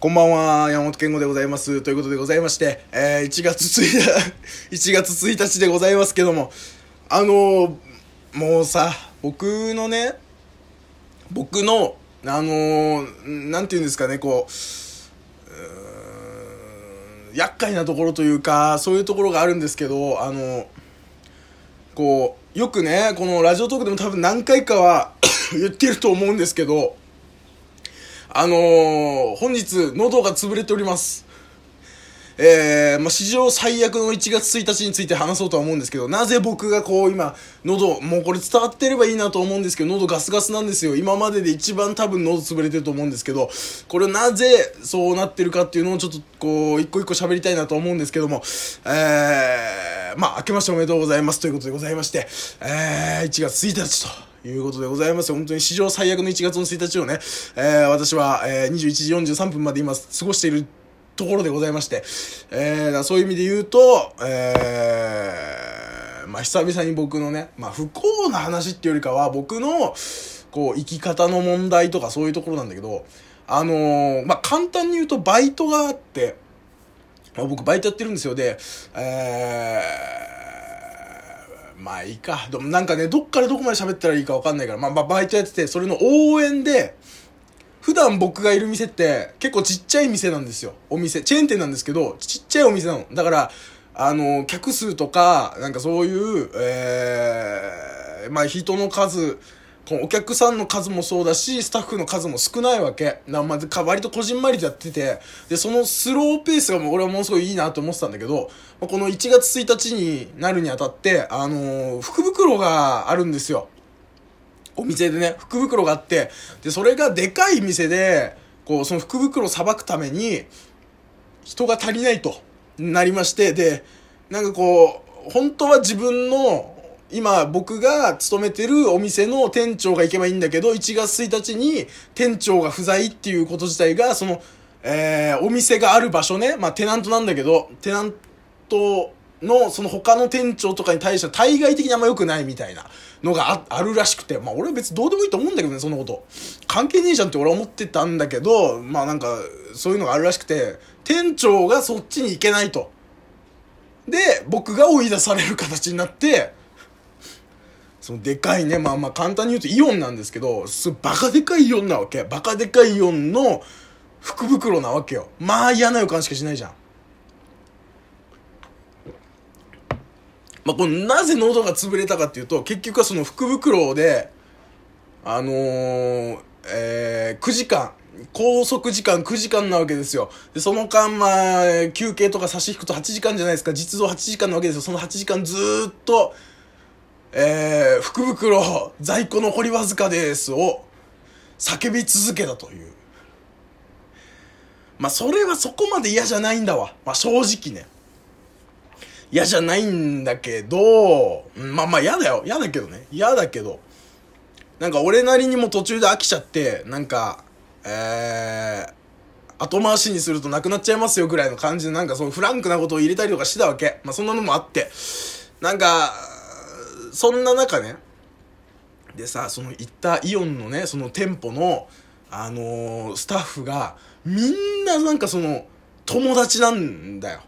こんばんは、山本健吾でございます。ということでございまして、えー、1月1日、1月1日でございますけども、あのー、もうさ、僕のね、僕の、あのー、なんて言うんですかね、こう、う厄介なところというか、そういうところがあるんですけど、あのー、こう、よくね、このラジオトークでも多分何回かは 言ってると思うんですけど、あのー、本日、喉が潰れております。えー、まあ、史上最悪の1月1日について話そうとは思うんですけど、なぜ僕がこう今、喉、もうこれ伝わってればいいなと思うんですけど、喉ガスガスなんですよ。今までで一番多分喉潰れてると思うんですけど、これなぜそうなってるかっていうのをちょっとこう、一個一個喋りたいなと思うんですけども、えー、まあ、明けましておめでとうございますということでございまして、えー、1月1日と、いうことでございます。本当に史上最悪の1月の1日をね、えー、私は、えー、21時43分まで今過ごしているところでございまして、えー、そういう意味で言うと、えー、まあ、久々に僕のね、まあ、不幸な話っていうよりかは、僕の、こう、生き方の問題とかそういうところなんだけど、あのー、まあ、簡単に言うと、バイトがあって、ま、僕バイトやってるんですよ。で、えー、まあいいか。でもなんかね、どっからどこまで喋ったらいいかわかんないから、まあ、まあ、バイトやってて、それの応援で、普段僕がいる店って結構ちっちゃい店なんですよ。お店。チェーン店なんですけど、ちっちゃいお店なの。だから、あの、客数とか、なんかそういう、えー、まあ人の数、このお客さんの数もそうだし、スタッフの数も少ないわけ。なま、割とこじんまりとやってて、で、そのスローペースがもう俺はものすごいいいなと思ってたんだけど、この1月1日になるにあたって、あのー、福袋があるんですよ。お店でね、福袋があって、で、それがでかい店で、こう、その福袋をさばくために、人が足りないとなりまして、で、なんかこう、本当は自分の、今僕が勤めてるお店の店長が行けばいいんだけど、1月1日に店長が不在っていうこと自体が、その、えー、お店がある場所ね、まあテナントなんだけど、テナントの、その他の店長とかに対しては対外的にあんま良くないみたいなのがああるらしくて、まあ俺は別にどうでもいいと思うんだけどね、そんなこと。関係ねえじゃんって俺は思ってたんだけど、まあなんか、そういうのがあるらしくて、店長がそっちに行けないと。で、僕が追い出される形になって、そのでかいね、まあまあ簡単に言うとイオンなんですけど、すバカでかいイオンなわけ。バカでかいイオンの福袋なわけよ。まあ嫌な予感しかしないじゃん。まあ、このなぜ喉が潰れたかっていうと、結局はその福袋で、あのー、えー、9時間、拘束時間9時間なわけですよ。で、その間、まあ、休憩とか差し引くと8時間じゃないですか。実動8時間なわけですよ。その8時間ずっと、えー、福袋、在庫残りわずかですを叫び続けたという。まあ、それはそこまで嫌じゃないんだわ。まあ、正直ね。嫌じゃないんだけど、まあまあ嫌だよ。嫌だけどね。嫌だけど。なんか俺なりにも途中で飽きちゃって、なんか、えー、後回しにするとなくなっちゃいますよぐらいの感じでなんかそのフランクなことを入れたりとかしてたわけ。まあそんなのもあって。なんか、そんな中ね、でさ、その行ったイオンのね、その店舗の、あのー、スタッフが、みんななんかその、友達なんだよ。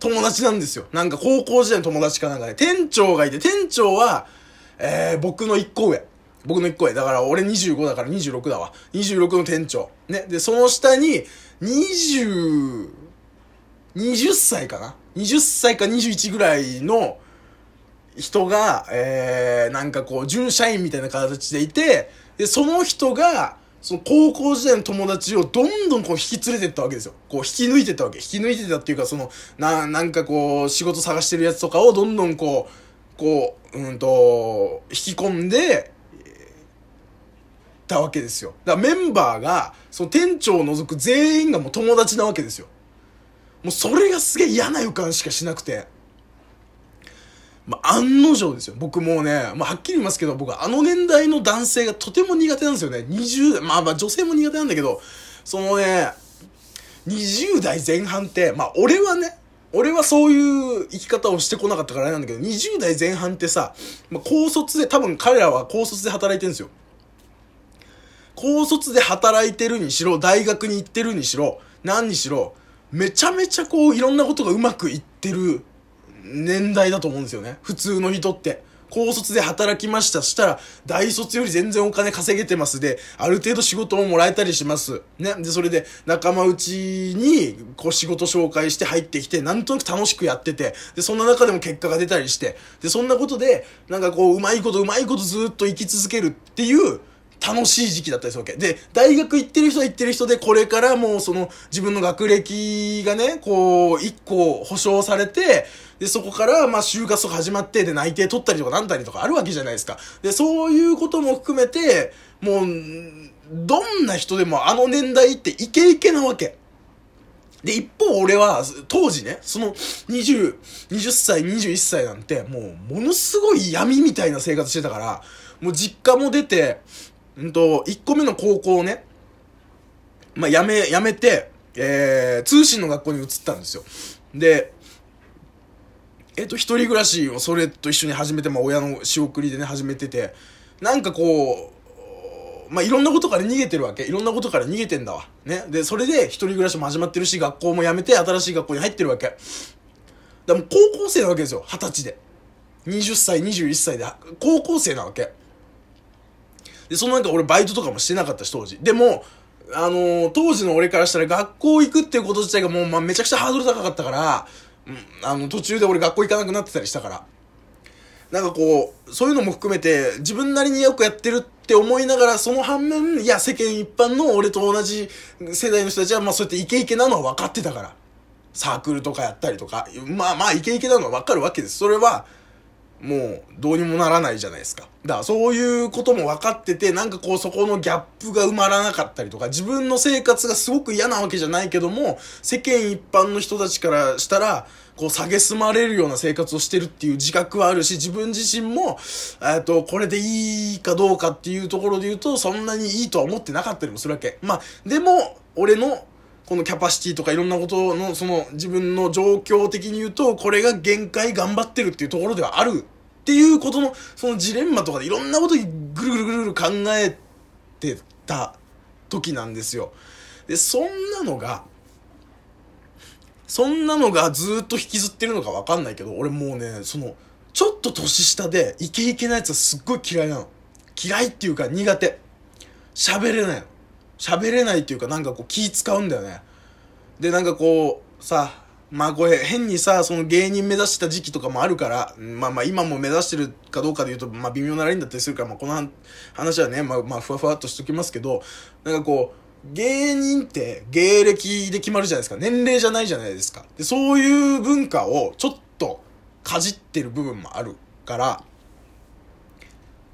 友達なんですよ。なんか高校時代の友達かなんかで、店長がいて、店長は、えー、僕の1個上。僕の1個上。だから俺25だから26だわ。26の店長。ね。で、その下に、20、20歳かな ?20 歳か21ぐらいの人が、えー、なんかこう、準社員みたいな形でいて、で、その人が、その高校時代の友達をどんどんこう引き連れてったわけですよ。こう引き抜いてったわけ。引き抜いてたっていうか、その、な、なんかこう、仕事探してるやつとかをどんどんこう、こう、うんと、引き込んで、たわけですよ。だからメンバーが、その店長を除く全員がもう友達なわけですよ。もうそれがすげえ嫌な予感しかしなくて。まあ、案の定ですよ。僕もうね、まあ、はっきり言いますけど、僕はあの年代の男性がとても苦手なんですよね。20代、まあまあ女性も苦手なんだけど、そのね、20代前半って、まあ俺はね、俺はそういう生き方をしてこなかったからあれなんだけど、20代前半ってさ、まあ、高卒で、多分彼らは高卒で働いてるんですよ。高卒で働いてるにしろ、大学に行ってるにしろ、何にしろ、めちゃめちゃこう、いろんなことがうまくいってる年代だと思うんですよね。普通の人って。高卒で働きました。したら、大卒より全然お金稼げてますで、ある程度仕事ももらえたりします。ね。で、それで仲間内に、こう仕事紹介して入ってきて、なんとなく楽しくやってて、で、そんな中でも結果が出たりして、で、そんなことで、なんかこう、うまいことうまいことずっと生き続けるっていう、楽しい時期だったりするわけ。で、大学行ってる人は行ってる人で、これからもうその自分の学歴がね、こう、一個保証されて、で、そこからまあ就活とか始まって、で、内定取ったりとかなんたりとかあるわけじゃないですか。で、そういうことも含めて、もう、どんな人でもあの年代ってイケイケなわけ。で、一方俺は、当時ね、その20、20歳、21歳なんて、もう、ものすごい闇みたいな生活してたから、もう実家も出て、んと、1個目の高校をね、まあ、やめ、やめて、えー、通信の学校に移ったんですよ。で、えっ、と、一人暮らしをそれと一緒に始めて、まあ、親の仕送りでね、始めてて、なんかこう、まあ、いろんなことから逃げてるわけ。いろんなことから逃げてんだわ。ね。で、それで一人暮らしも始まってるし、学校も辞めて新しい学校に入ってるわけ。でもう高校生なわけですよ。二十歳で。20歳、21歳で、高校生なわけ。で、そのなんか俺バイトとかもしてなかったし、当時。でも、あのー、当時の俺からしたら学校行くっていうこと自体がもう、まあ、めちゃくちゃハードル高かったから、うん、あの、途中で俺学校行かなくなってたりしたから。なんかこう、そういうのも含めて、自分なりによくやってるって思いながら、その反面、いや、世間一般の俺と同じ世代の人たちは、まあそうやってイケイケなのは分かってたから。サークルとかやったりとか、まあまあイケイケなのは分かるわけです。それは、もうどうにもならないじゃないですか。だからそういうことも分かってて、なんかこうそこのギャップが埋まらなかったりとか、自分の生活がすごく嫌なわけじゃないけども、世間一般の人たちからしたら、こう、蔑まれるような生活をしてるっていう自覚はあるし、自分自身も、えっと、これでいいかどうかっていうところで言うと、そんなにいいとは思ってなかったりもするわけ。まあ、でも、俺のこのキャパシティとかいろんなことの、その自分の状況的に言うと、これが限界頑張ってるっていうところではあるっていうことの、そのジレンマとかでいろんなことにぐるぐるぐるぐる考えてた時なんですよ。で、そんなのが、そんなのがずっと引きずってるのかわかんないけど、俺もうね、その、ちょっと年下でイケイケなやつはすっごい嫌いなの。嫌いっていうか苦手。喋れないの。喋れないっていうかなんかこう気使うんだよね。で、なんかこう、さ、まあこれ変にさ、その芸人目指した時期とかもあるから、まあまあ今も目指してるかどうかで言うと、まあ微妙なラインだったりするから、まあこの話はね、まあまあふわふわっとしときますけど、なんかこう、芸人って芸歴で決まるじゃないですか。年齢じゃないじゃないですか。で、そういう文化をちょっとかじってる部分もあるから、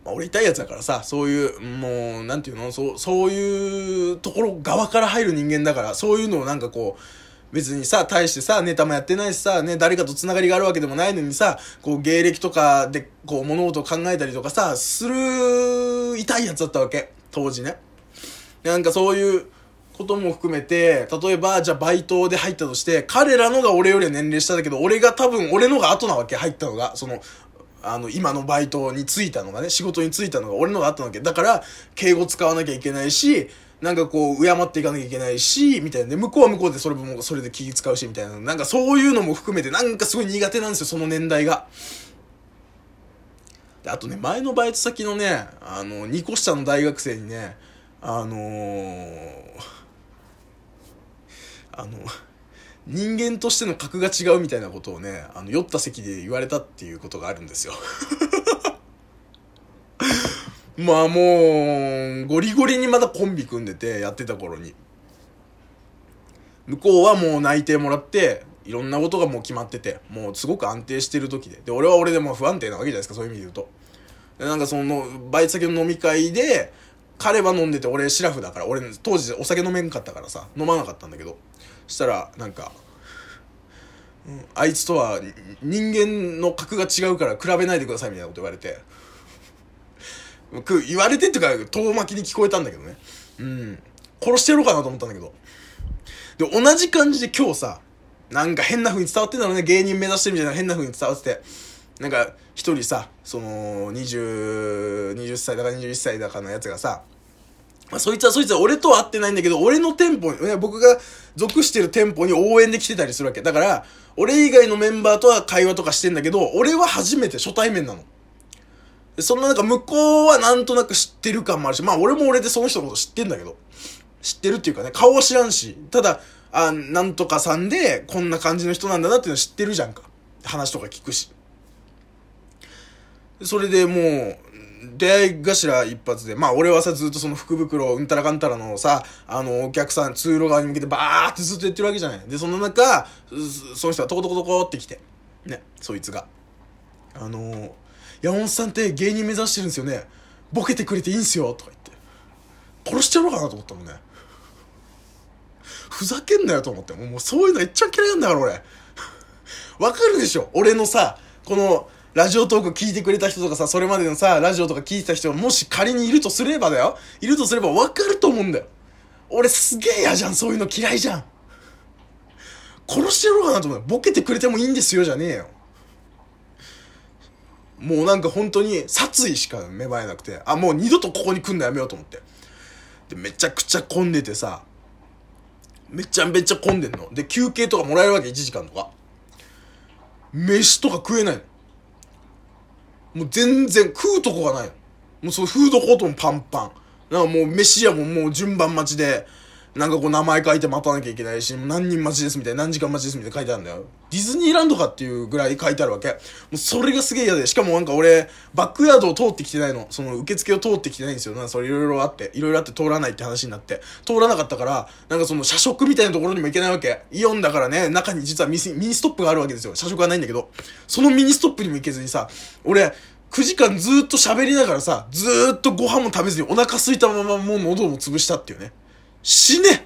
まあ、俺痛いやつだからさ、そういう、もう、なんていうの？そう、そういうところ側から入る人間だから、そういうのをなんかこう、別にさ、大してさ、ネタもやってないしさ、ね、誰かと繋がりがあるわけでもないのにさ、こう、芸歴とかで、こう、物事を考えたりとかさ、する、痛いやつだったわけ。当時ね。なんかそういうことも含めて、例えば、じゃあバイトで入ったとして、彼らのが俺よりは年齢下だけど、俺が多分、俺のが後なわけ、入ったのが。その、あの、今のバイトに就いたのがね、仕事に就いたのが俺のがあったわけ。だから、敬語使わなきゃいけないし、なんかこう、敬っていかなきゃいけないし、みたいな。で、向こうは向こうでそれも、それで気使うし、みたいな。なんかそういうのも含めて、なんかすごい苦手なんですよ、その年代が。で、あとね、前のバイト先のね、あの、2個下の大学生にね、あのー、あの、人間としての格が違うみたいなことをね、あの、酔った席で言われたっていうことがあるんですよ。まあもう、ゴリゴリにまだコンビ組んでて、やってた頃に。向こうはもう内定もらって、いろんなことがもう決まってて、もうすごく安定してる時で。で、俺は俺でも不安定なわけじゃないですか、そういう意味で言うと。で、なんかその、バイト先の飲み会で、彼は飲んでて、俺シラフだから、俺当時お酒飲めんかったからさ、飲まなかったんだけど。したら、なんか、うん、あいつとは人間の格が違うから比べないでくださいみたいなこと言われて。言われてっていうか、遠巻きに聞こえたんだけどね。うん。殺してやろうかなと思ったんだけど。で、同じ感じで今日さ、なんか変な風に伝わってんだろうね。芸人目指してるみたいな変な風に伝わってて。なんか、一人さ、その、20、20歳だか21歳だかのやつがさ、まあ、そいつはそいつは俺とは会ってないんだけど、俺の店舗に、僕が属してる店舗に応援で来てたりするわけ。だから、俺以外のメンバーとは会話とかしてんだけど、俺は初めて初対面なの。そんななんか向こうはなんとなく知ってる感もあるし、まあ俺も俺でその人のこと知ってんだけど。知ってるっていうかね、顔は知らんし、ただ、あ、なんとかさんで、こんな感じの人なんだなっていうの知ってるじゃんか。話とか聞くし。それでもう、出会い頭一発で、まあ俺はさ、ずっとその福袋、うんたらかんたらのさ、あの、お客さん、通路側に向けてバーってずっと言ってるわけじゃない。で、その中、その人がトコトコトコって来て、ね、そいつが。あの、山本さんって芸人目指してるんですよね。ボケてくれていいんすよ、とか言って。殺しちゃおうかなと思ったもんね。ふざけんなよと思って。もうそういうのめっちゃ嫌いなんだから俺。わかるでしょ俺のさ、この、ラジオトーク聞いてくれた人とかさ、それまでのさ、ラジオとか聞いてた人がもし仮にいるとすればだよ。いるとすればわかると思うんだよ。俺すげえ嫌じゃん、そういうの嫌いじゃん。殺してやろうかなと思う。ボケてくれてもいいんですよ、じゃねえよ。もうなんか本当に殺意しか芽生えなくて、あ、もう二度とここに来んのやめようと思って。で、めちゃくちゃ混んでてさ、めちゃめちゃ混んでんの。で、休憩とかもらえるわけ、1時間とか。飯とか食えないの。もう全然食うとこがない。もうそうフードコートもパンパン。なんかもう飯屋ももう順番待ちで、なんかこう名前書いて待たなきゃいけないし、何人待ちですみたいな、何時間待ちですみたいな書いてあるんだよ。ディズニーランドかっていうぐらい書いてあるわけ。もうそれがすげえ嫌で、しかもなんか俺、バックヤードを通ってきてないの。その受付を通ってきてないんですよ。なんかそれいろいろあって、いろいろあって通らないって話になって。通らなかったから、なんかその社食みたいなところにも行けないわけ。イオンだからね、中に実はミニストップがあるわけですよ。社食はないんだけど。そのミニストップにも行けずにさ、俺、9時間ずーっと喋りながらさ、ずーっとご飯も食べずにお腹空いたままもう喉も潰したっていうね。死ね。